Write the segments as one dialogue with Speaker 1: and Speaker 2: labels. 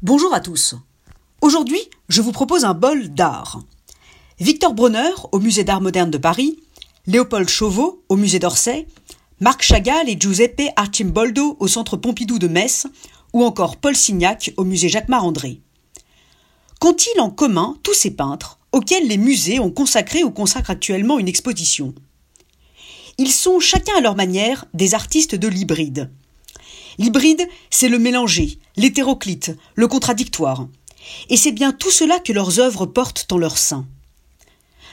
Speaker 1: Bonjour à tous. Aujourd'hui, je vous propose un bol d'art. Victor Bronner au Musée d'art moderne de Paris, Léopold Chauveau au Musée d'Orsay, Marc Chagall et Giuseppe Arcimboldo au Centre Pompidou de Metz, ou encore Paul Signac au Musée Jacquemart-André. Qu'ont-ils en commun tous ces peintres auxquels les musées ont consacré ou consacrent actuellement une exposition? Ils sont chacun à leur manière des artistes de l'hybride. L'hybride, c'est le mélangé, l'hétéroclite, le contradictoire. Et c'est bien tout cela que leurs œuvres portent en leur sein.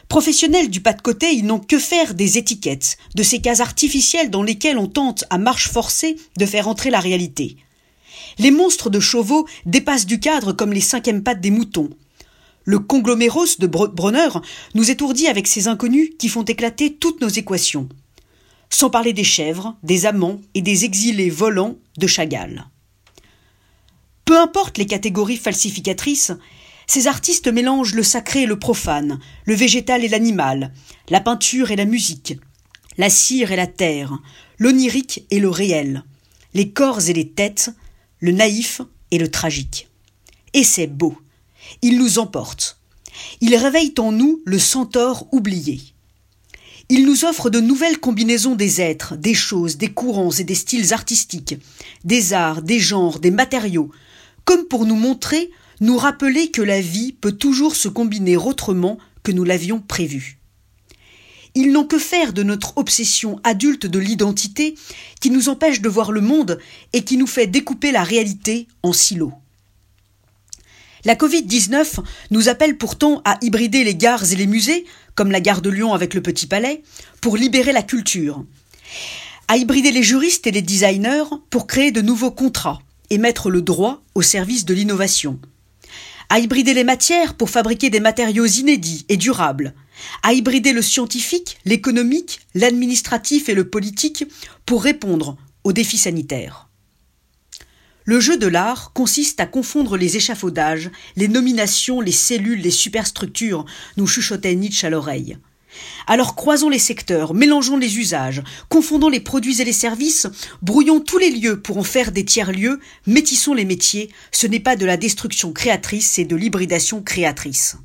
Speaker 1: Professionnels du pas de côté, ils n'ont que faire des étiquettes, de ces cases artificielles dans lesquelles on tente à marche forcée de faire entrer la réalité. Les monstres de Chauveau dépassent du cadre comme les cinquièmes pattes des moutons. Le congloméros de Bronner nous étourdit avec ces inconnus qui font éclater toutes nos équations sans parler des chèvres, des amants et des exilés volants de Chagall. Peu importe les catégories falsificatrices, ces artistes mélangent le sacré et le profane, le végétal et l'animal, la peinture et la musique, la cire et la terre, l'onirique et le réel, les corps et les têtes, le naïf et le tragique. Et c'est beau. Ils nous emportent. Ils réveillent en nous le centaure oublié. Il nous offre de nouvelles combinaisons des êtres, des choses, des courants et des styles artistiques, des arts, des genres, des matériaux, comme pour nous montrer, nous rappeler que la vie peut toujours se combiner autrement que nous l'avions prévu. Ils n'ont que faire de notre obsession adulte de l'identité qui nous empêche de voir le monde et qui nous fait découper la réalité en silos. La Covid-19 nous appelle pourtant à hybrider les gares et les musées, comme la gare de Lyon avec le Petit Palais, pour libérer la culture. À hybrider les juristes et les designers pour créer de nouveaux contrats et mettre le droit au service de l'innovation. À hybrider les matières pour fabriquer des matériaux inédits et durables. À hybrider le scientifique, l'économique, l'administratif et le politique pour répondre aux défis sanitaires. Le jeu de l'art consiste à confondre les échafaudages, les nominations, les cellules, les superstructures, nous chuchotait Nietzsche à l'oreille. Alors croisons les secteurs, mélangeons les usages, confondons les produits et les services, brouillons tous les lieux pour en faire des tiers-lieux, métissons les métiers, ce n'est pas de la destruction créatrice, c'est de l'hybridation créatrice.